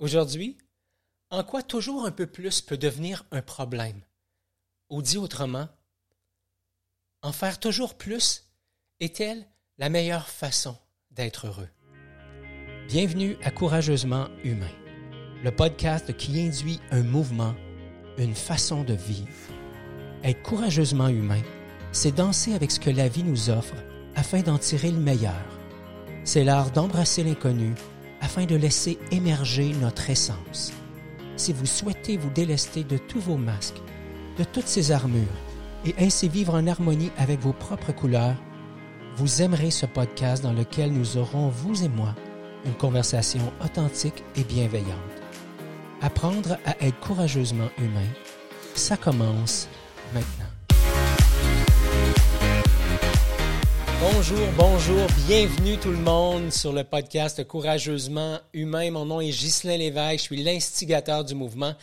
Aujourd'hui, en quoi toujours un peu plus peut devenir un problème? Ou dit autrement, en faire toujours plus est-elle la meilleure façon d'être heureux? Bienvenue à Courageusement Humain, le podcast qui induit un mouvement, une façon de vivre. Être courageusement humain, c'est danser avec ce que la vie nous offre afin d'en tirer le meilleur. C'est l'art d'embrasser l'inconnu afin de laisser émerger notre essence. Si vous souhaitez vous délester de tous vos masques, de toutes ces armures, et ainsi vivre en harmonie avec vos propres couleurs, vous aimerez ce podcast dans lequel nous aurons, vous et moi, une conversation authentique et bienveillante. Apprendre à être courageusement humain, ça commence maintenant. Bonjour, bonjour, bienvenue tout le monde sur le podcast Courageusement Humain. Mon nom est Ghislain Lévesque, je suis l'instigateur du mouvement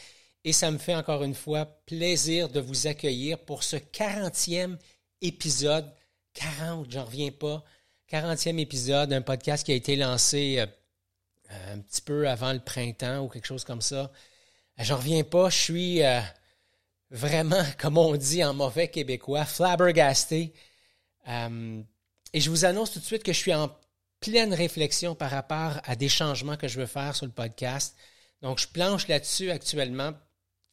et ça me fait encore une fois plaisir de vous accueillir pour ce 40e épisode. 40, j'en reviens pas. 40e épisode d'un podcast qui a été lancé euh, un petit peu avant le printemps ou quelque chose comme ça. J'en reviens pas, je suis euh, vraiment, comme on dit en mauvais québécois, flabbergasté. Euh, et je vous annonce tout de suite que je suis en pleine réflexion par rapport à des changements que je veux faire sur le podcast. Donc, je planche là-dessus actuellement.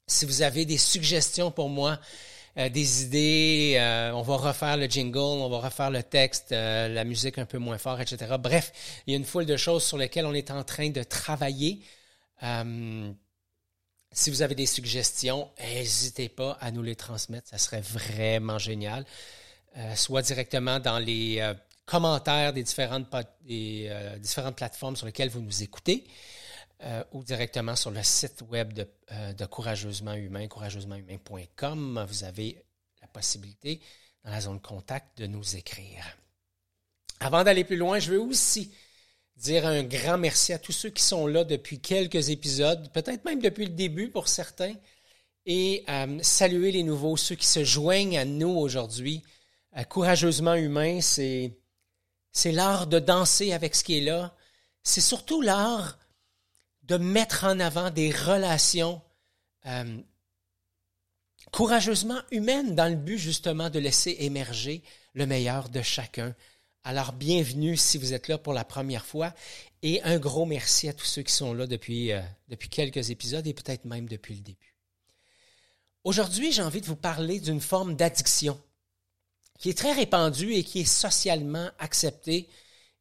Si vous avez des suggestions pour moi, euh, des idées, euh, on va refaire le jingle, on va refaire le texte, euh, la musique un peu moins fort, etc. Bref, il y a une foule de choses sur lesquelles on est en train de travailler. si vous avez des suggestions, n'hésitez pas à nous les transmettre, ça serait vraiment génial. Euh, soit directement dans les euh, commentaires des euh, différentes plateformes sur lesquelles vous nous écoutez, ou directement sur le site web de, de Courageusement Humain, courageusementhumain.com. Vous avez la possibilité, dans la zone contact, de nous écrire. Avant d'aller plus loin, je veux aussi dire un grand merci à tous ceux qui sont là depuis quelques épisodes, peut-être même depuis le début pour certains, et saluer les nouveaux, ceux qui se joignent à nous aujourd'hui courageusement humain, c'est, c'est l'art de danser avec ce qui est là. C'est surtout l'art de mettre en avant des relations euh, courageusement humaines dans le but justement de laisser émerger le meilleur de chacun. Alors bienvenue si vous êtes là pour la première fois et un gros merci à tous ceux qui sont là depuis, euh, depuis quelques épisodes et peut-être même depuis le début. Aujourd'hui, j'ai envie de vous parler d'une forme d'addiction qui est très répandu et qui est socialement accepté.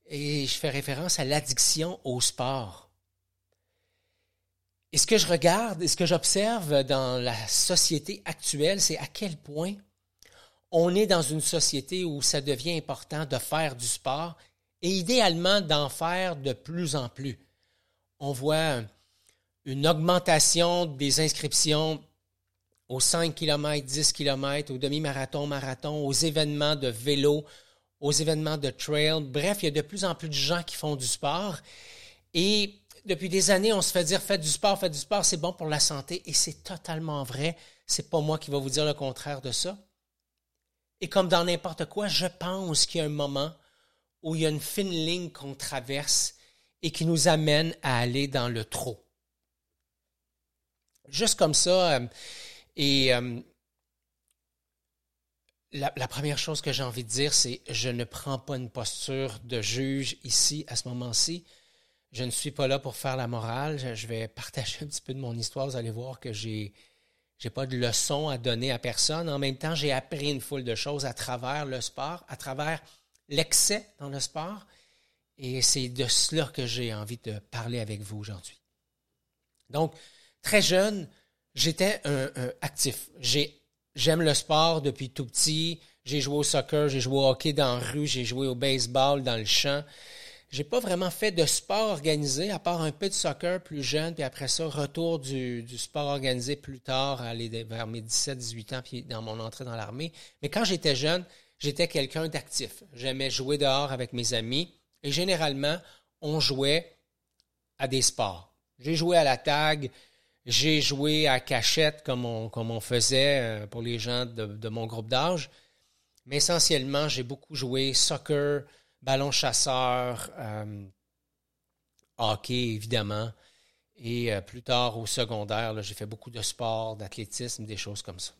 Et je fais référence à l'addiction au sport. Et ce que je regarde et ce que j'observe dans la société actuelle, c'est à quel point on est dans une société où ça devient important de faire du sport et idéalement d'en faire de plus en plus. On voit une augmentation des inscriptions aux 5 km, 10 km, aux demi-marathons, marathons, aux événements de vélo, aux événements de trail. Bref, il y a de plus en plus de gens qui font du sport. Et depuis des années, on se fait dire faites du sport, faites du sport, c'est bon pour la santé. Et c'est totalement vrai. C'est pas moi qui va vous dire le contraire de ça. Et comme dans n'importe quoi, je pense qu'il y a un moment où il y a une fine ligne qu'on traverse et qui nous amène à aller dans le trop. Juste comme ça, euh, et euh, la, première chose que j'ai envie de dire, c'est je ne prends pas une posture de juge ici, à ce moment-ci. Je ne suis pas là pour faire la morale. Je, vais partager un petit peu de mon histoire. Vous allez voir que j'ai j'ai pas de leçon à donner à personne. En même temps, j'ai appris une foule de choses à travers le sport, à travers l'excès dans le sport. Et c'est de cela que j'ai envie de parler avec vous aujourd'hui. Donc, très jeune, j'étais un, actif. j'aime le sport depuis tout petit. J'ai joué au soccer, j'ai joué au hockey dans la rue, j'ai joué au baseball dans le champ. J'ai pas vraiment fait de sport organisé, à part un peu de soccer plus jeune, puis après ça, retour du, sport organisé plus tard, aller vers mes 17-18 ans, puis dans mon entrée dans l'armée. Mais quand j'étais jeune, j'étais quelqu'un d'actif. J'aimais jouer dehors avec mes amis, et généralement, on jouait à des sports. J'ai joué à la tag, j'ai joué à cachette comme on, comme on faisait euh, pour les gens de, mon groupe d'âge. Mais essentiellement, j'ai beaucoup joué soccer, ballon chasseur, euh, hockey évidemment. Et euh, plus tard, au secondaire, j'ai fait beaucoup de sport, d'athlétisme, des choses comme ça.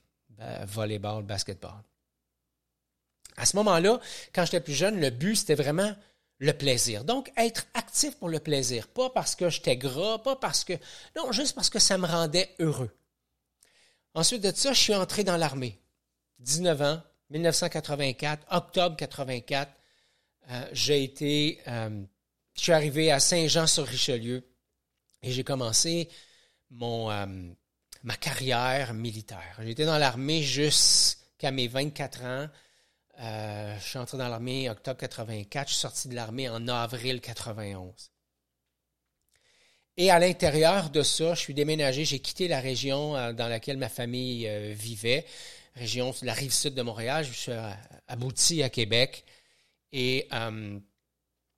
volleyball, basketball. À ce moment-là, quand j'étais plus jeune, le but, c'était vraiment le plaisir. Donc, être actif pour le plaisir. Pas parce que j'étais gras, pas parce que... Non, juste parce que ça me rendait heureux. Ensuite de ça, je suis entré dans l'armée. 19 ans, 1984, octobre 84. Euh, j'ai été... Euh, je suis arrivé à Saint-Jean-sur-Richelieu et j'ai commencé mon, euh, ma carrière militaire. J'étais dans l'armée jusqu'à mes 24 ans. Euh, je suis entré dans l'armée en octobre 84. Je suis sorti de l'armée en avril 91. Et à l'intérieur de ça, je suis déménagé. J'ai quitté la région euh, dans laquelle ma famille vivait, région de la rive sud de Montréal. Je suis abouti à Québec. Et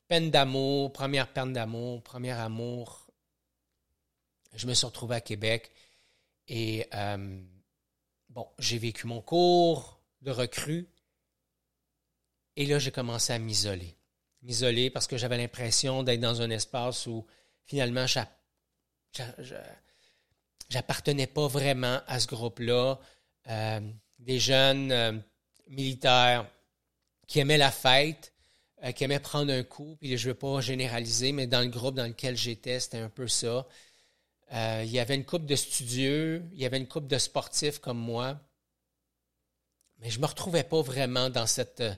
peine d'amour, première peine d'amour, premier amour, je me suis retrouvé à Québec et euh, bon, j'ai vécu mon cours de recrue et là, j'ai commencé à m'isoler. M'isoler parce que j'avais l'impression d'être dans un espace où finalement, j'appartenais pas vraiment à ce groupe-là. Euh, des jeunes euh, militaires qui aimaient la fête, qui aimaient prendre un coup, puis je ne veux pas généraliser, mais dans le groupe dans lequel j'étais, c'était un peu ça. Euh, il y avait une coupe de studieux, il y avait une coupe de sportifs comme moi. Mais je ne me retrouvais pas vraiment dans cette, euh,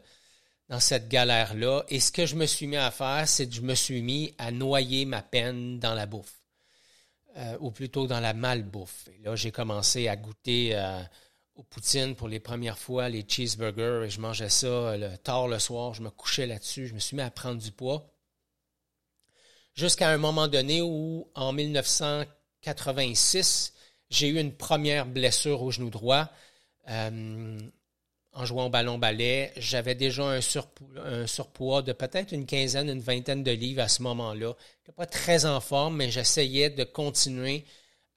dans cette galère-là. Et ce que je me suis mis à faire, c'est que je me suis mis à noyer ma peine dans la bouffe. Euh, ou plutôt dans la malbouffe. Et là, j'ai commencé à goûter aux poutines pour les premières fois, les cheeseburgers, et je mangeais ça le, tard le soir, je me couchais là-dessus, je me suis mis à prendre du poids. Jusqu'à un moment donné où, en 1900 86, j'ai eu une première blessure au genou droit. Euh, en jouant au ballon-ballet, j'avais déjà un, surpoids, de peut-être une quinzaine, une vingtaine de livres à ce moment-là. Je pas très en forme, mais j'essayais de continuer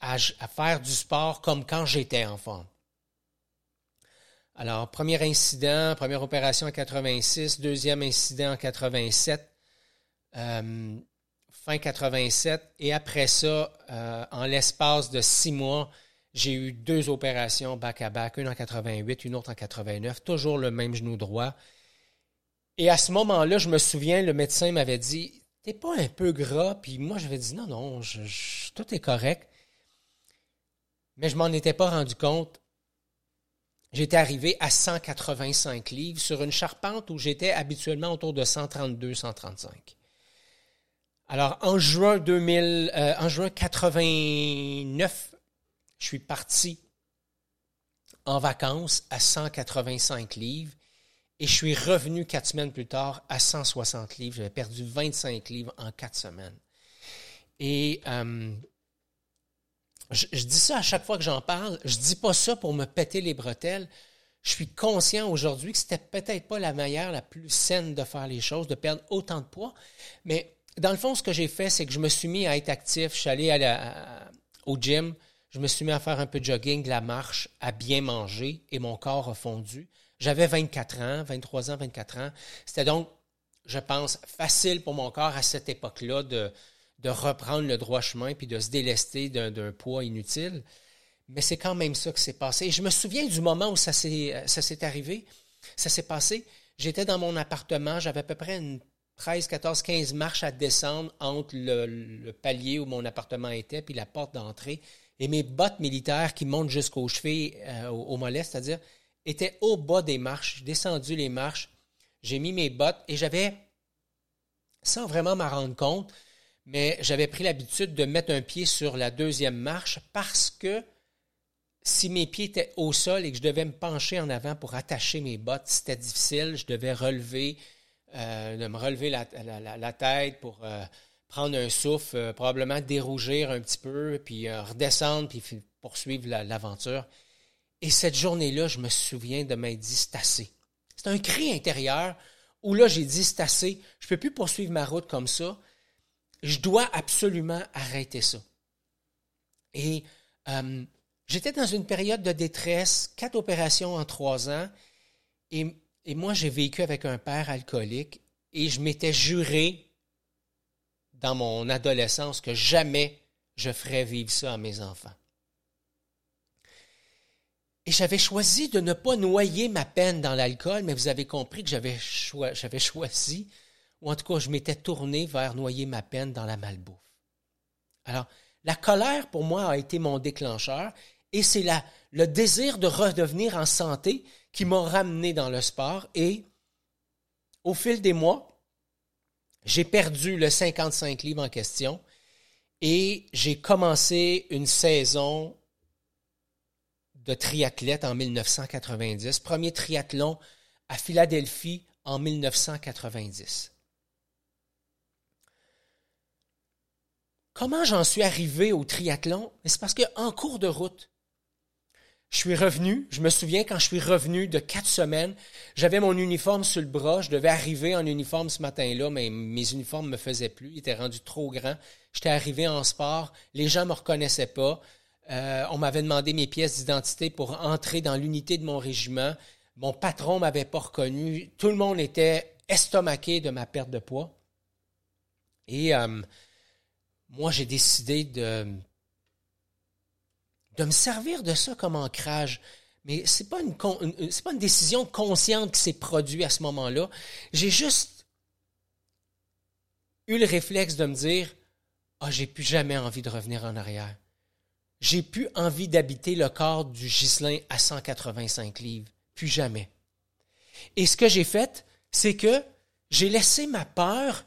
à, faire du sport comme quand j'étais en forme. Alors, premier incident, première opération en 86, deuxième incident en 87. Euh, fin 87. Et après ça, euh, en l'espace de six mois, j'ai eu deux opérations back-à-back, une en 88, une autre en 89, toujours le même genou droit. Et à ce moment-là, je me souviens, le médecin m'avait dit T'es pas un peu gras Puis moi, j'avais dit Non, non, tout est correct. Mais je m'en étais pas rendu compte. J'étais arrivé à 185 livres sur une charpente où j'étais habituellement autour de 132, 135. Alors, en juin 2000, euh, en juin 89, je suis parti en vacances à 185 livres et je suis revenu quatre semaines plus tard à 160 livres. J'avais perdu 25 livres en quatre semaines. Et euh, je, dis ça à chaque fois que j'en parle. Je dis pas ça pour me péter les bretelles. Je suis conscient aujourd'hui que c'était peut-être pas la meilleure, la plus saine de faire les choses, de perdre autant de poids, mais dans le fond, ce que j'ai fait, c'est que je me suis mis à être actif. Je suis allé au gym. Je me suis mis à faire un peu de jogging, de la marche, à bien manger et mon corps a fondu. J'avais 24 ans, 23 ans, 24 ans. C'était donc, je pense, facile pour mon corps à cette époque-là de, reprendre le droit chemin puis de se délester d'un poids inutile. Mais c'est quand même ça qui s'est passé. Et je me souviens du moment où ça s'est arrivé. Ça s'est passé. J'étais dans mon appartement, j'avais à peu près une 13, 14, 15 marches à descendre entre le, palier où mon appartement était puis la porte d'entrée. Et mes bottes militaires qui montent jusqu'aux chevilles, euh, au, mollet, c'est-à-dire, étaient au bas des marches. J'ai descendu les marches, j'ai mis mes bottes et j'avais, sans vraiment m'en rendre compte, mais j'avais pris l'habitude de mettre un pied sur la deuxième marche parce que si mes pieds étaient au sol et que je devais me pencher en avant pour attacher mes bottes, c'était difficile. Je devais relever euh, de me relever la, tête pour euh, prendre un souffle, euh, probablement dérougir un petit peu, puis redescendre, puis poursuivre l'aventure. Et cette journée-là, je me souviens de m'être dit, c'est. C'est un cri intérieur où là, j'ai dit, c'est. Je ne peux plus poursuivre ma route comme ça. Je dois absolument arrêter ça. Et j'étais dans une période de détresse, quatre opérations en trois ans, et moi, j'ai vécu avec un père alcoolique et je m'étais juré dans mon adolescence que jamais je ferais vivre ça à mes enfants. Et j'avais choisi de ne pas noyer ma peine dans l'alcool, mais vous avez compris que j'avais, choisi, ou en tout cas je m'étais tourné vers noyer ma peine dans la malbouffe. Alors, la colère pour moi a été mon déclencheur et c'est le désir de redevenir en santé qui m'a ramené dans le sport et au fil des mois, j'ai perdu le 55 livres en question et j'ai commencé une saison de triathlète en 1990, premier triathlon à Philadelphie en 1990. Comment j'en suis arrivé au triathlon? C'est parce qu'en cours de route, je suis revenu, je me souviens quand je suis revenu de quatre semaines, j'avais mon uniforme sur le bras, je devais arriver en uniforme ce matin-là, mais mes uniformes ne me faisaient plus, ils étaient rendus trop grands. J'étais arrivé en sport, les gens ne me reconnaissaient pas. Euh, on m'avait demandé mes pièces d'identité pour entrer dans l'unité de mon régiment. Mon patron m'avait pas reconnu. Tout le monde était estomaqué de ma perte de poids. Et euh, moi, j'ai décidé de de me servir de ça comme ancrage. Mais ce n'est pas, une, pas une décision consciente qui s'est produite à ce moment-là. J'ai juste eu le réflexe de me dire Ah, oh, j'ai plus jamais envie de revenir en arrière. J'ai plus envie d'habiter le corps du Gislin à 185 livres. Plus jamais. Et ce que j'ai fait, c'est que j'ai laissé ma peur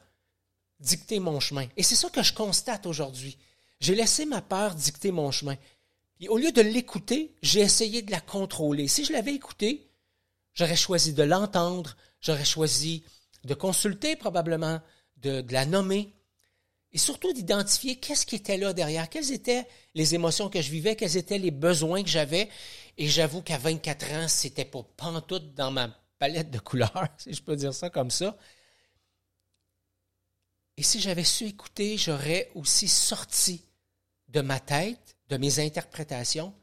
dicter mon chemin. Et c'est ça que je constate aujourd'hui. J'ai laissé ma peur dicter mon chemin. Et au lieu de l'écouter, j'ai essayé de la contrôler. Si je l'avais écoutée, j'aurais choisi de l'entendre, j'aurais choisi de consulter probablement, de, la nommer, et surtout d'identifier qu'est-ce qui était là derrière, quelles étaient les émotions que je vivais, quels étaient les besoins que j'avais. Et j'avoue qu'à 24 ans, c'était pas pantoute dans ma palette de couleurs, si je peux dire ça comme ça. Et si j'avais su écouter, j'aurais aussi sorti de ma tête de mes interprétations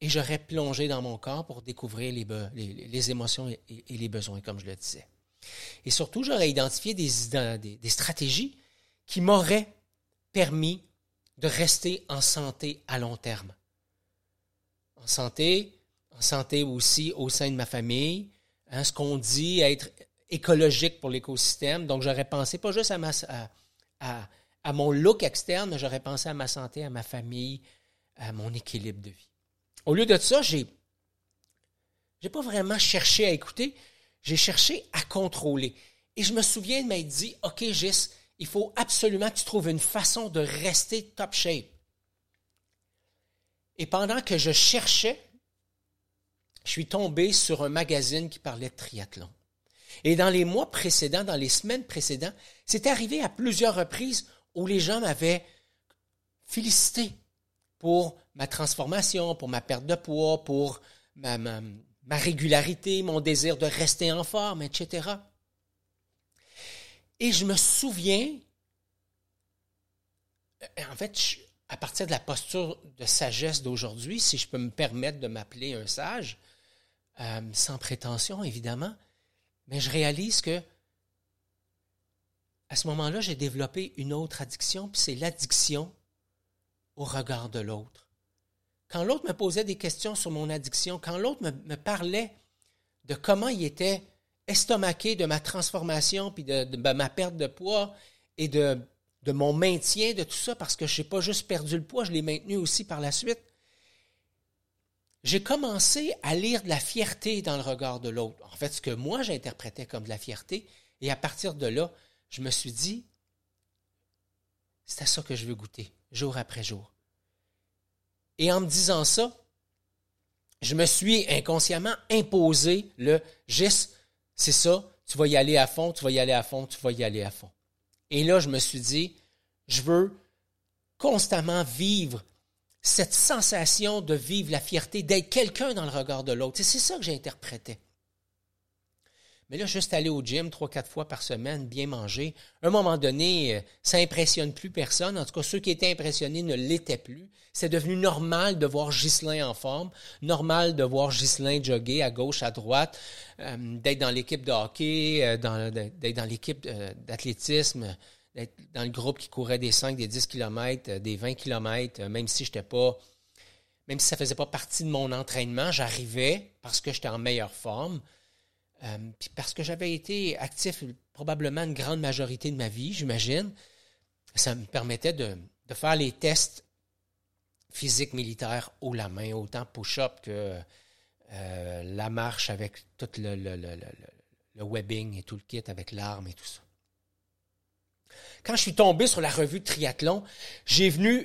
et j'aurais plongé dans mon corps pour découvrir les, émotions et, les besoins, comme je le disais. Et surtout, j'aurais identifié des, des, stratégies qui m'auraient permis de rester en santé à long terme. En santé, en santé aussi au sein de ma famille, hein, ce qu'on dit être écologique pour l'écosystème. Donc, j'aurais pensé pas juste à, à, à mon look externe, j'aurais pensé à ma santé, à ma famille, à mon équilibre de vie. Au lieu de ça, j'ai n'ai pas vraiment cherché à écouter, j'ai cherché à contrôler. Et je me souviens de m'être dit, OK, Gis, il faut absolument que tu trouves une façon de rester top shape. Et pendant que je cherchais, je suis tombé sur un magazine qui parlait de triathlon. Et dans les mois précédents, dans les semaines précédentes, c'est arrivé à plusieurs reprises où les gens m'avaient félicité pour ma transformation, pour ma perte de poids, pour ma, régularité, mon désir de rester en forme, etc. Et je me souviens, euh, en fait, à partir de la posture de sagesse d'aujourd'hui, si je peux me permettre de m'appeler un sage, euh, sans prétention évidemment, mais je réalise que à ce moment-là, j'ai développé une autre addiction, puis c'est l'addiction au regard de l'autre. Quand l'autre me posait des questions sur mon addiction, quand l'autre me, parlait de comment il était estomaqué de ma transformation, puis de, ma perte de poids et de, de mon maintien de tout ça, parce que je n'ai pas juste perdu le poids, je l'ai maintenu aussi par la suite, j'ai commencé à lire de la fierté dans le regard de l'autre. En fait, ce que moi j'interprétais comme de la fierté, et à partir de là, je me suis dit, c'est à ça que je veux goûter jour après jour. Et en me disant ça, je me suis inconsciemment imposé le gis, c'est ça, tu vas y aller à fond, tu vas y aller à fond, tu vas y aller à fond. Et là, je me suis dit, je veux constamment vivre cette sensation de vivre la fierté, d'être quelqu'un dans le regard de l'autre. C'est ça que j'ai. Mais là, juste aller au gym trois, quatre fois par semaine, bien manger, à un moment donné, euh, ça impressionne plus personne. En tout cas, ceux qui étaient impressionnés ne l'étaient plus. C'est devenu normal de voir Ghislain en forme, normal de voir Ghislain jogger à gauche, à droite, euh, d'être dans l'équipe de hockey, euh, d'être dans l'équipe d'athlétisme, d'être dans le groupe qui courait des 5, des 10 km, des 20 km, même si j'étais pas, même si ça faisait pas partie de mon entraînement, j'arrivais parce que j'étais en meilleure forme, euh, parce que j'avais été actif probablement une grande majorité de ma vie, j'imagine. Ça me permettait de, faire les tests physiques militaires haut la main, autant push-up que euh, la marche avec tout le, webbing et tout le kit avec l'arme et tout ça. Quand je suis tombé sur la revue de triathlon, j'ai vu,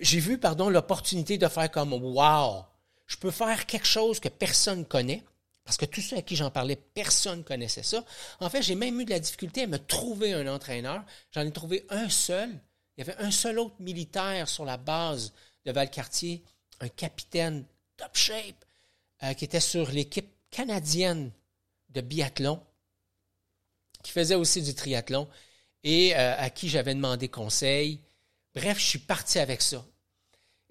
l'opportunité de faire comme Wow! Je peux faire quelque chose que personne connaît. Parce que tous ceux à qui j'en parlais, personne ne connaissait ça. En fait, j'ai même eu de la difficulté à me trouver un entraîneur. J'en ai trouvé un seul. Il y avait un seul autre militaire sur la base de Valcartier, un capitaine top shape, euh, qui était sur l'équipe canadienne de biathlon, qui faisait aussi du triathlon et euh, à qui j'avais demandé conseil. Bref, je suis parti avec ça.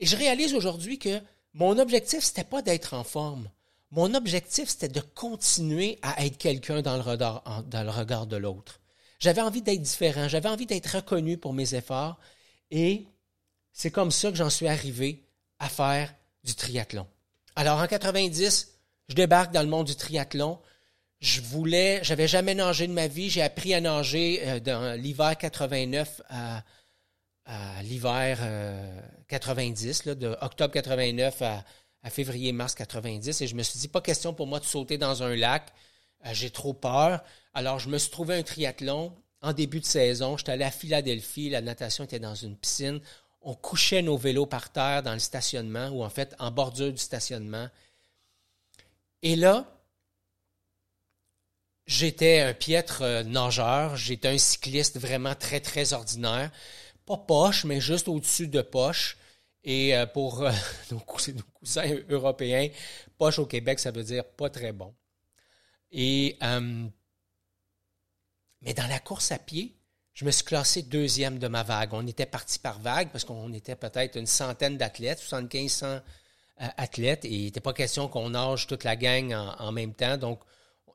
Et je réalise aujourd'hui que mon objectif, ce n'était pas d'être en forme. Mon objectif, c'était de continuer à être quelqu'un dans, le regard, de l'autre. J'avais envie d'être différent, j'avais envie d'être reconnu pour mes efforts et c'est comme ça que j'en suis arrivé à faire du triathlon. Alors en 90, je débarque dans le monde du triathlon. Je voulais, j'avais jamais nagé de ma vie. J'ai appris à nager euh, dans l'hiver 89 à, l'hiver 90, euh, de octobre 89 à, février-mars 90. Et je me suis dit, pas question pour moi de sauter dans un lac. Euh, j'ai trop peur. Alors, je me suis trouvé un triathlon en début de saison. J'étais allé à Philadelphie. La natation était dans une piscine on couchait nos vélos par terre dans le stationnement, ou en fait en bordure du stationnement. Et là, j'étais un piètre euh, nageur, j'étais un cycliste vraiment très, très ordinaire. Pas poche, mais juste au-dessus de poche. Et euh, pour euh, nos, cousins, européens, poche au Québec, ça veut dire pas très bon. Et, mais dans la course à pied, je me suis classé deuxième de ma vague. On était parti par vague parce qu'on était peut-être une centaine d'athlètes, 75 euh, athlètes, et il n'était pas question qu'on nage toute la gang en, même temps. Donc,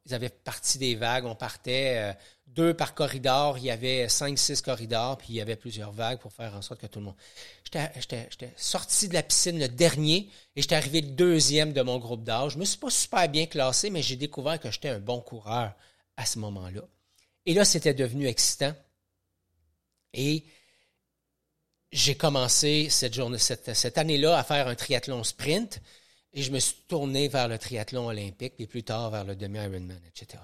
ils avaient parti des vagues, on partait euh, deux par corridor, il y avait cinq, six corridors, puis il y avait plusieurs vagues pour faire en sorte que tout le monde... J'étais sorti de la piscine le dernier et j'étais arrivé le deuxième de mon groupe d'âge. Je me suis pas super bien classé, mais j'ai découvert que j'étais un bon coureur à ce moment-là. Et là, c'était devenu excitant et j'ai commencé cette, journée, cette, année-là à faire un triathlon sprint et je me suis tourné vers le triathlon olympique, puis plus tard vers le demi-Ironman, etc.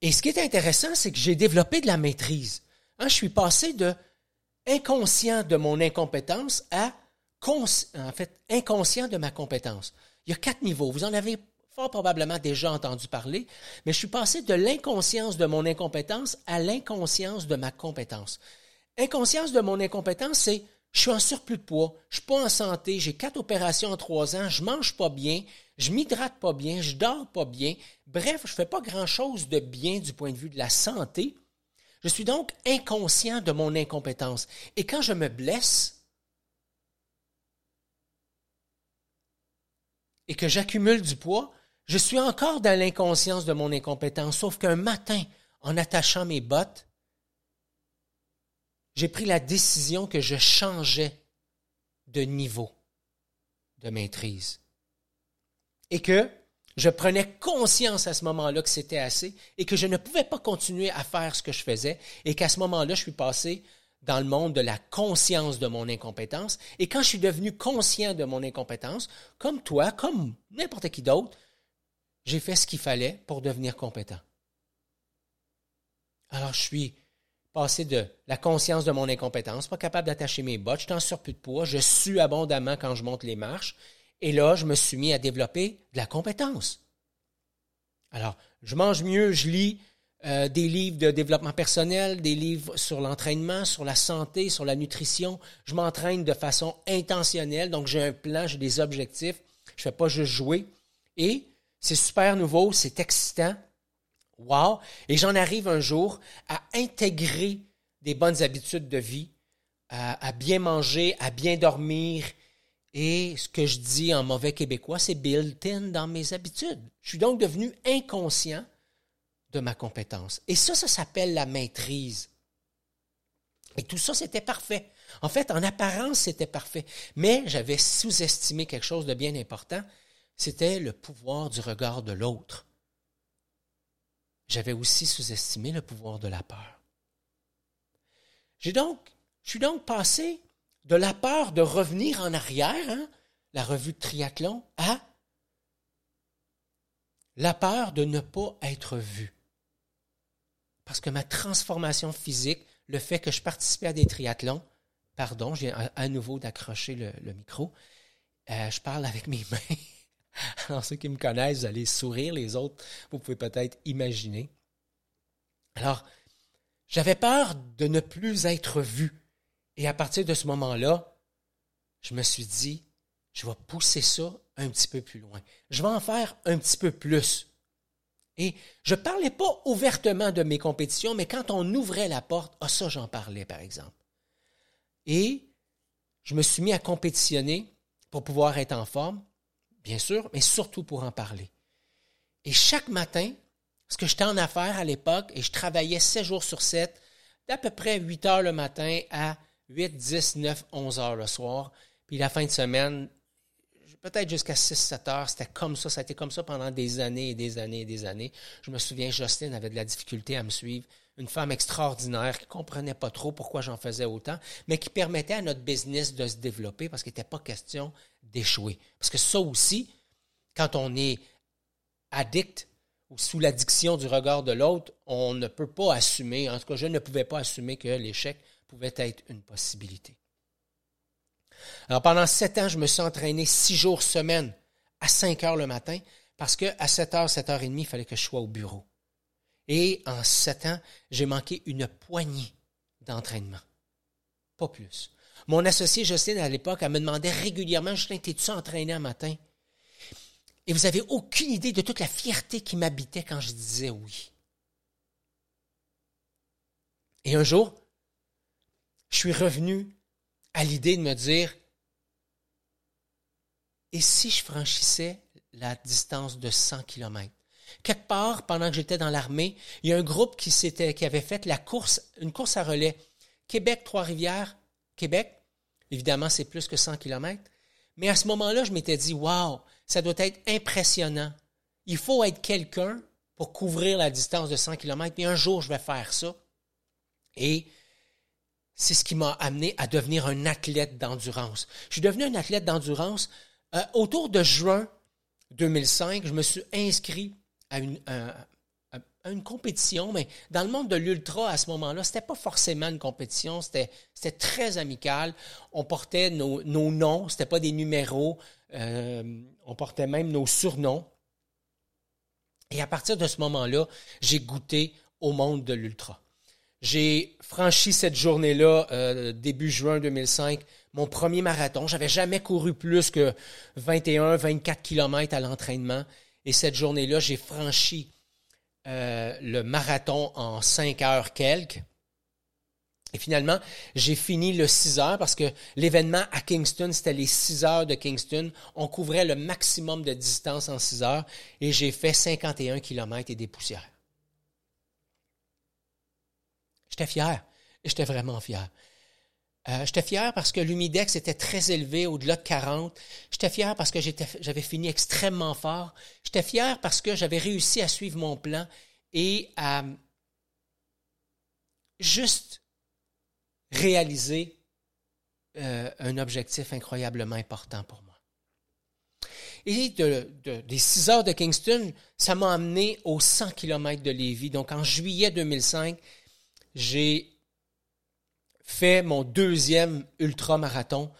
Et ce qui est intéressant, c'est que j'ai développé de la maîtrise. Hein, je suis passé de inconscient de mon incompétence à en fait inconscient de ma compétence. Il y a quatre niveaux. Vous en avez fort probablement déjà entendu parler, mais je suis passé de l'inconscience de mon incompétence à l'inconscience de ma compétence. Inconscience de mon incompétence, c'est je suis en surplus de poids, je suis pas en santé, j'ai quatre opérations en trois ans, je mange pas bien, je m'hydrate pas bien, je dors pas bien. Bref, je fais pas grand chose de bien du point de vue de la santé. Je suis donc inconscient de mon incompétence. Et quand je me blesse, et que j'accumule du poids, je suis encore dans l'inconscience de mon incompétence, sauf qu'un matin, en attachant mes bottes, j'ai pris la décision que je changeais de niveau de maîtrise. Et que je prenais conscience à ce moment-là que c'était assez et que je ne pouvais pas continuer à faire ce que je faisais et qu'à ce moment-là, je suis passé dans le monde de la conscience de mon incompétence. Et quand je suis devenu conscient de mon incompétence, comme toi, comme n'importe qui d'autre, j'ai fait ce qu'il fallait pour devenir compétent. Alors, je suis passé de la conscience de mon incompétence, pas capable d'attacher mes bottes, je suis en surplus de poids, je sue abondamment quand je monte les marches, et là, je me suis mis à développer de la compétence. Alors, je mange mieux, je lis euh, des livres de développement personnel, des livres sur l'entraînement, sur la santé, sur la nutrition. Je m'entraîne de façon intentionnelle, donc j'ai un plan, j'ai des objectifs. Je ne fais pas juste jouer. Et c'est super nouveau, c'est excitant. Wow! Et j'en arrive un jour à intégrer des bonnes habitudes de vie, à, bien manger, à bien dormir. Et ce que je dis en mauvais québécois, c'est built-in dans mes habitudes. Je suis donc devenu inconscient de ma compétence. Et ça, ça s'appelle la maîtrise. Et tout ça, c'était parfait. En fait, en apparence, c'était parfait. Mais j'avais sous-estimé quelque chose de bien important. C'était le pouvoir du regard de l'autre. J'avais aussi sous-estimé le pouvoir de la peur. J'ai donc, je suis donc passé de la peur de revenir en arrière, hein, la revue de triathlon, à la peur de ne pas être vu. Parce que ma transformation physique, le fait que je participais à des triathlons, pardon, j'ai à, nouveau d'accrocher le, micro, euh, je parle avec mes mains. Alors ceux qui me connaissent, vous allez sourire, les autres, vous pouvez peut-être imaginer. Alors, j'avais peur de ne plus être vu. Et à partir de ce moment-là, je me suis dit, je vais pousser ça un petit peu plus loin. Je vais en faire un petit peu plus. Et je ne parlais pas ouvertement de mes compétitions, mais quand on ouvrait la porte, ah ça j'en parlais par exemple. Et je me suis mis à compétitionner pour pouvoir être en forme, bien sûr, mais surtout pour en parler. Et chaque matin, parce que j'étais en affaires à l'époque et je travaillais 7 jours sur 7, d'à peu près 8 heures le matin à 8, 10, 9, 11 heures le soir. Puis la fin de semaine, peut-être jusqu'à 6-7 heures. C'était comme ça. Ça a été comme ça pendant des années et des années et des années. Je me souviens, Jocelyne avait de la difficulté à me suivre. Une femme extraordinaire qui comprenait pas trop pourquoi j'en faisais autant, mais qui permettait à notre business de se développer parce qu'il n'était pas question d'échouer. Parce que ça aussi, quand on est addict ou sous l'addiction du regard de l'autre, on ne peut pas assumer, en tout cas je ne pouvais pas assumer que l'échec pouvait être une possibilité. Alors pendant sept ans, je me suis entraîné six jours semaine à 5 heures le matin parce qu'à 7 heures, 7 heures et demie, il fallait que je sois au bureau. Et en sept ans, j'ai manqué une poignée d'entraînement. Pas plus. Mon associé Jocelyne, à l'époque, elle me demandait régulièrement, Justin, t'es-tu entraîné un matin? Et vous n'avez aucune idée de toute la fierté qui m'habitait quand je disais oui. Et un jour, je suis revenu à l'idée de me dire, et si je franchissais la distance de 100 km? Quelque part, pendant que j'étais dans l'armée, il y a un groupe qui, qui avait fait la course, une course à relais. Québec, Trois-Rivières, Québec. Évidemment, c'est plus que 100 km. Mais à ce moment-là, je m'étais dit, waouh, ça doit être impressionnant. Il faut être quelqu'un pour couvrir la distance de 100 km. Et un jour, je vais faire ça. Et c'est ce qui m'a amené à devenir un athlète d'endurance. Je suis devenu un athlète d'endurance euh, autour de juin 2005. Je me suis inscrit à une, compétition, mais dans le monde de l'ultra à ce moment-là, c'était pas forcément une compétition, c'était, c'était très amical. On portait nos, nos noms, c'était pas des numéros, euh, on portait même nos surnoms. Et à partir de ce moment-là, j'ai goûté au monde de l'ultra. J'ai franchi cette journée-là, euh, début juin 2005, mon premier marathon. J'avais jamais couru plus que 21, 24 kilomètres à l'entraînement. Et cette journée-là, j'ai franchi euh, le marathon en 5 heures quelques. Et finalement, j'ai fini le 6 heures parce que l'événement à Kingston, c'était les 6 heures de Kingston. On couvrait le maximum de distance en 6 heures et j'ai fait 51 kilomètres et des poussières. J'étais fier. J'étais vraiment fier. Euh, j'étais fier parce que l'humidex était très élevé, au-delà de 40. J'étais fier parce que j'avais fini extrêmement fort. J'étais fier parce que j'avais réussi à suivre mon plan et à juste réaliser euh, un objectif incroyablement important pour moi. Et des 6 heures de Kingston, ça m'a amené aux 100 km de Lévis. Donc en juillet 2005, j'ai fait mon deuxième ultramarathon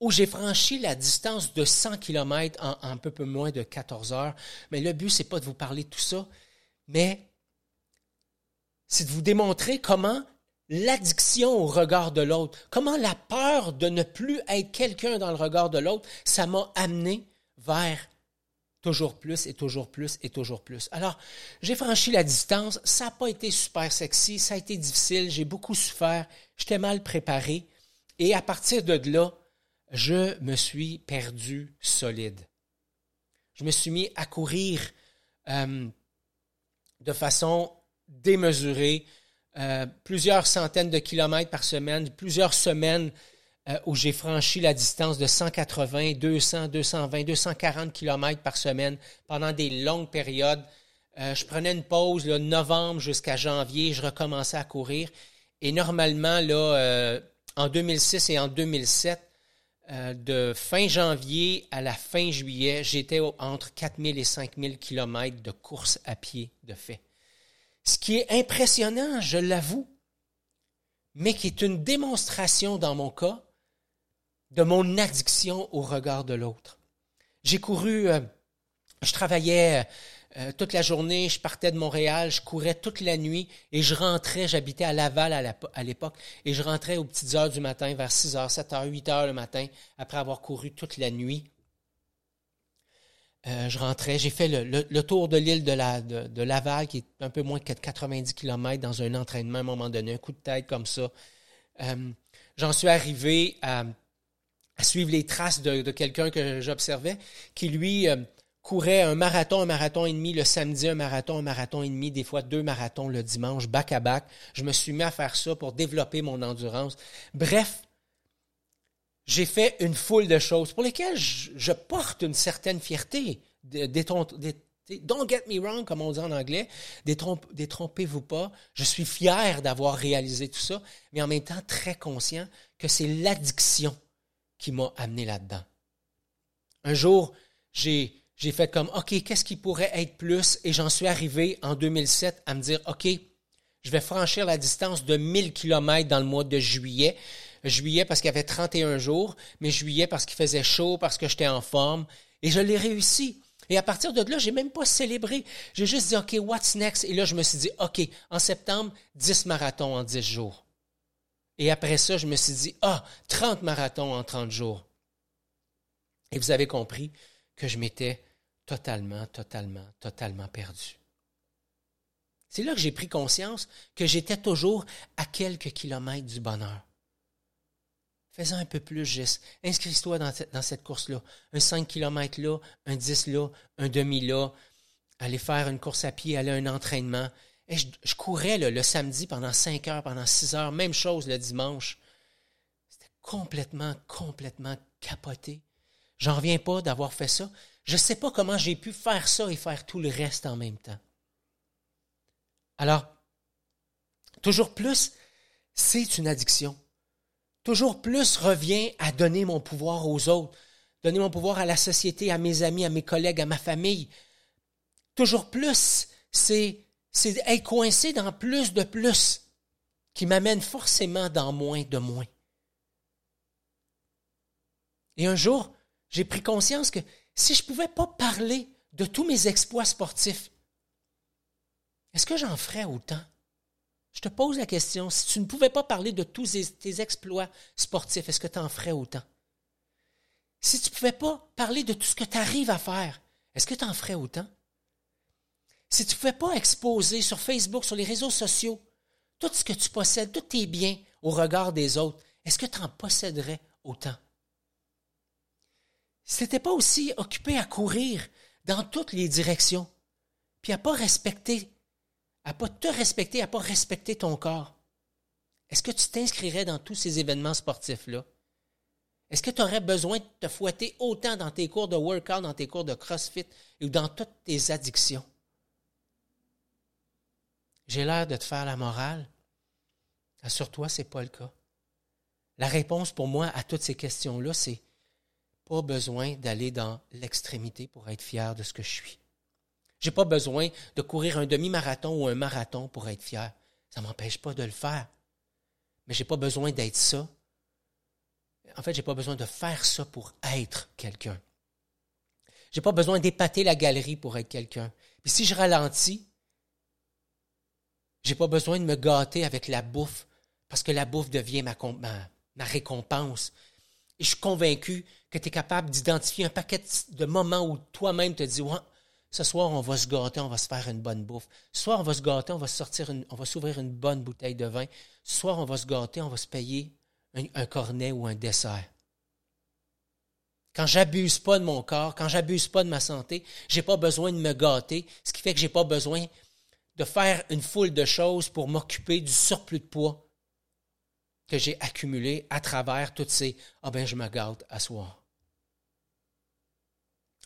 où j'ai franchi la distance de 100 km en, un peu, moins de 14 heures. Mais le but, c'est pas de vous parler de tout ça, mais c'est de vous démontrer comment l'addiction au regard de l'autre, comment la peur de ne plus être quelqu'un dans le regard de l'autre, ça m'a amené vers toujours plus et toujours plus et toujours plus. Alors, j'ai franchi la distance, ça n'a pas été super sexy, ça a été difficile, j'ai beaucoup souffert, j'étais mal préparé, et à partir de là, je me suis perdu solide. Je me suis mis à courir euh, de façon démesurée, euh, plusieurs centaines de kilomètres par semaine, plusieurs semaines euh, où j'ai franchi la distance de 180, 200, 220, 240 kilomètres par semaine pendant des longues périodes. Euh, je prenais une pause de novembre jusqu'à janvier, je recommençais à courir. Et normalement, là, en 2006 et en 2007, de fin janvier à la fin juillet, j'étais entre 4000 et 5000 kilomètres de course à pied de fait. Ce qui est impressionnant, je l'avoue, mais qui est une démonstration dans mon cas de mon addiction au regard de l'autre. J'ai couru, euh, je travaillais euh, toute la journée, je partais de Montréal, je courais toute la nuit et je rentrais, j'habitais à Laval à l'époque, et je rentrais aux petites heures du matin, vers 6 heures, 7 heures, 8 heures le matin, après avoir couru toute la nuit. Euh, je rentrais, j'ai fait le, tour de l'île de, la, de, Laval, qui est un peu moins que 90 km dans un entraînement à un moment donné, un coup de tête comme ça. J'en suis arrivé à, suivre les traces de, quelqu'un que j'observais, qui lui euh, courait un marathon, un marathon et demi le samedi, un marathon, un marathon et demi, des fois deux marathons le dimanche, back à back. Je me suis mis à faire ça pour développer mon endurance. Bref, j'ai fait une foule de choses pour lesquelles je, porte une certaine fierté. don't get me wrong, comme on dit en anglais. Détrompez-vous pas. Je suis fier d'avoir réalisé tout ça, mais en même temps très conscient que c'est l'addiction qui m'a amené là-dedans. Un jour, j'ai, fait comme, OK, qu'est-ce qui pourrait être plus? Et j'en suis arrivé en 2007 à me dire, OK, je vais franchir la distance de 1000 km dans le mois de juillet. Juillet parce qu'il y avait 31 jours, mais juillet parce qu'il faisait chaud, parce que j'étais en forme. Et je l'ai réussi. Et à partir de là, j'ai même pas célébré. J'ai juste dit, OK, what's next? Et là, je me suis dit, OK, en septembre, 10 marathons en 10 jours. Et après ça, je me suis dit, ah, 30 marathons en 30 jours. Et vous avez compris que je m'étais totalement, totalement, totalement perdu. C'est là que j'ai pris conscience que j'étais toujours à quelques kilomètres du bonheur. Fais-en un peu plus, juste. Inscris-toi dans, dans, cette course-là. Un 5 km là, un 10 là, un demi là. Aller faire une course à pied, aller à un entraînement. Je, courais le samedi pendant 5 heures, pendant 6 heures. Même chose le dimanche. C'était complètement, complètement capoté. J'en reviens pas d'avoir fait ça. Je ne sais pas comment j'ai pu faire ça et faire tout le reste en même temps. Alors, toujours plus, c'est une addiction toujours plus revient à donner mon pouvoir aux autres, donner mon pouvoir à la société, à mes amis, à mes collègues, à ma famille. Toujours plus, c'est, c'est être coincé dans plus de plus qui m'amène forcément dans moins de moins. Et un jour, j'ai pris conscience que si je ne pouvais pas parler de tous mes exploits sportifs, est-ce que j'en ferais autant? Je te pose la question, si tu ne pouvais pas parler de tous tes exploits sportifs, est-ce que tu en ferais autant? Si tu ne pouvais pas parler de tout ce que tu arrives à faire, est-ce que tu en ferais autant? Si tu ne pouvais pas exposer sur Facebook, sur les réseaux sociaux, tout ce que tu possèdes, tous tes biens au regard des autres, est-ce que tu en posséderais autant? Si tu n'étais pas aussi occupé à courir dans toutes les directions, puis à pas respecter à pas te respecter, à pas respecter ton corps, est-ce que tu t'inscrirais dans tous ces événements sportifs-là? Est-ce que tu aurais besoin de te fouetter autant dans tes cours de workout, dans tes cours de CrossFit ou dans toutes tes addictions? J'ai l'air de te faire la morale. Assure-toi, ce n'est pas le cas. La réponse pour moi à toutes ces questions-là, c'est pas besoin d'aller dans l'extrémité pour être fier de ce que je suis. J'ai pas besoin de courir un demi-marathon ou un marathon pour être fier. Ça ne m'empêche pas de le faire. Mais j'ai pas besoin d'être ça. En fait, j'ai pas besoin de faire ça pour être quelqu'un. J'ai pas besoin d'épater la galerie pour être quelqu'un. Puis si je ralentis, j'ai pas besoin de me gâter avec la bouffe parce que la bouffe devient ma, récompense. Et je suis convaincu que tu es capable d'identifier un paquet de moments où toi-même te dis ce soir, on va se gâter, on va se faire une bonne bouffe. Ce soir, on va se gâter, on va sortir on va s'ouvrir une bonne bouteille de vin. Ce soir, on va se gâter, on va se payer un, cornet ou un dessert. Quand j'abuse pas de mon corps, quand j'abuse pas de ma santé, j'ai pas besoin de me gâter, ce qui fait que j'ai pas besoin de faire une foule de choses pour m'occuper du surplus de poids que j'ai accumulé à travers toutes ces Ah ben, je me à soir.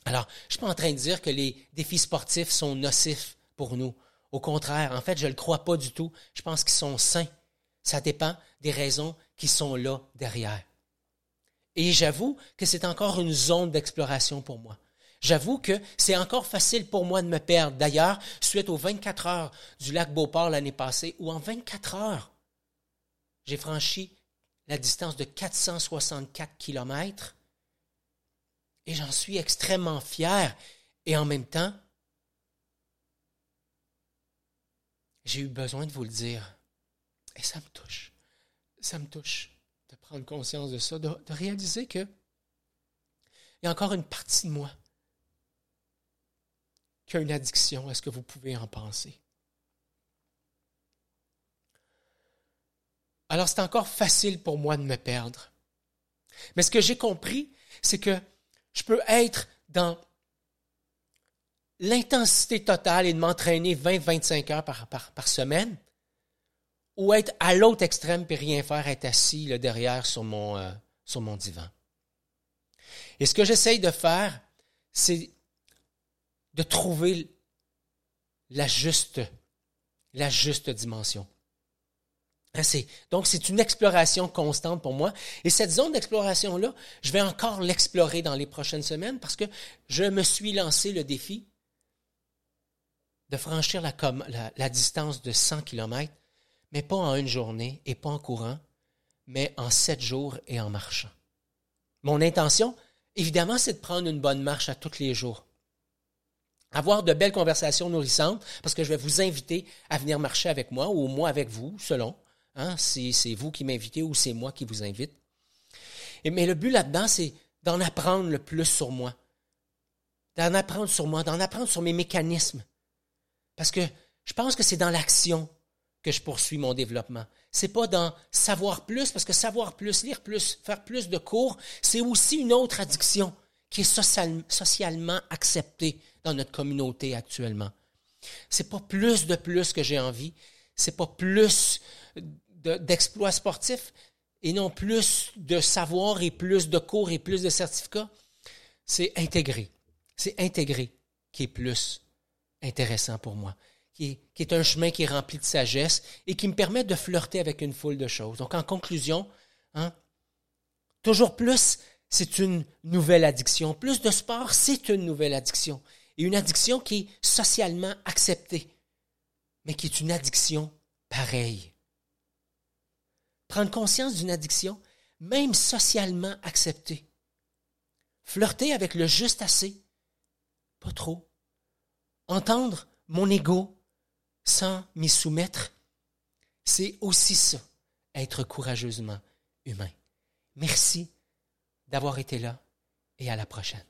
Alors, je ne suis pas en train de dire que les défis sportifs sont nocifs pour nous. Au contraire, en fait, je ne le crois pas du tout. Je pense qu'ils sont sains. Ça dépend des raisons qui sont là derrière. Et j'avoue que c'est encore une zone d'exploration pour moi. J'avoue que c'est encore facile pour moi de me perdre. D'ailleurs, suite aux 24 heures du lac Beauport l'année passée, où en 24 heures, j'ai franchi la distance de 464 kilomètres, et j'en suis extrêmement fier. Et en même temps, j'ai eu besoin de vous le dire. Et ça me touche. Ça me touche de prendre conscience de ça, de, réaliser que il y a encore une partie de moi qui a une addiction. Est-ce que vous pouvez en penser? Alors c'est encore facile pour moi de me perdre. Mais ce que j'ai compris, c'est que je peux être dans l'intensité totale et de m'entraîner 20-25 heures par, par, semaine, ou être à l'autre extrême et rien faire, être assis là, derrière sur mon, euh, sur mon divan. Et ce que j'essaye de faire, c'est de trouver la juste, dimension. Hein, donc, c'est une exploration constante pour moi. Et cette zone d'exploration-là, je vais encore l'explorer dans les prochaines semaines parce que je me suis lancé le défi de franchir la, la distance de 100 km, mais pas en une journée et pas en courant, mais en sept jours et en marchant. Mon intention, évidemment, c'est de prendre une bonne marche à tous les jours. Avoir de belles conversations nourrissantes, parce que je vais vous inviter à venir marcher avec moi ou moi avec vous, selon. Hein, si c'est vous qui m'invitez ou c'est moi qui vous invite. Et, mais le but là-dedans, c'est d'en apprendre le plus sur moi. D'en apprendre sur moi, d'en apprendre sur mes mécanismes. Parce que je pense que c'est dans l'action que je poursuis mon développement. C'est pas dans savoir plus, parce que savoir plus, lire plus, faire plus de cours, c'est aussi une autre addiction qui est socialement acceptée dans notre communauté actuellement. C'est pas plus de plus que j'ai envie, c'est pas plus d'exploits sportifs et non plus de savoir et plus de cours et plus de certificats. C'est intégré. C'est intégré qui est plus intéressant pour moi, qui est, un chemin qui est rempli de sagesse et qui me permet de flirter avec une foule de choses. Donc, en conclusion, hein, toujours plus, c'est une nouvelle addiction. Plus de sport, c'est une nouvelle addiction. Et une addiction qui est socialement acceptée, mais qui est une addiction pareille prendre conscience d'une addiction, même socialement acceptée. Flirter avec le juste assez, pas trop. Entendre mon ego sans m'y soumettre, c'est aussi ça, être courageusement humain. Merci d'avoir été là et à la prochaine.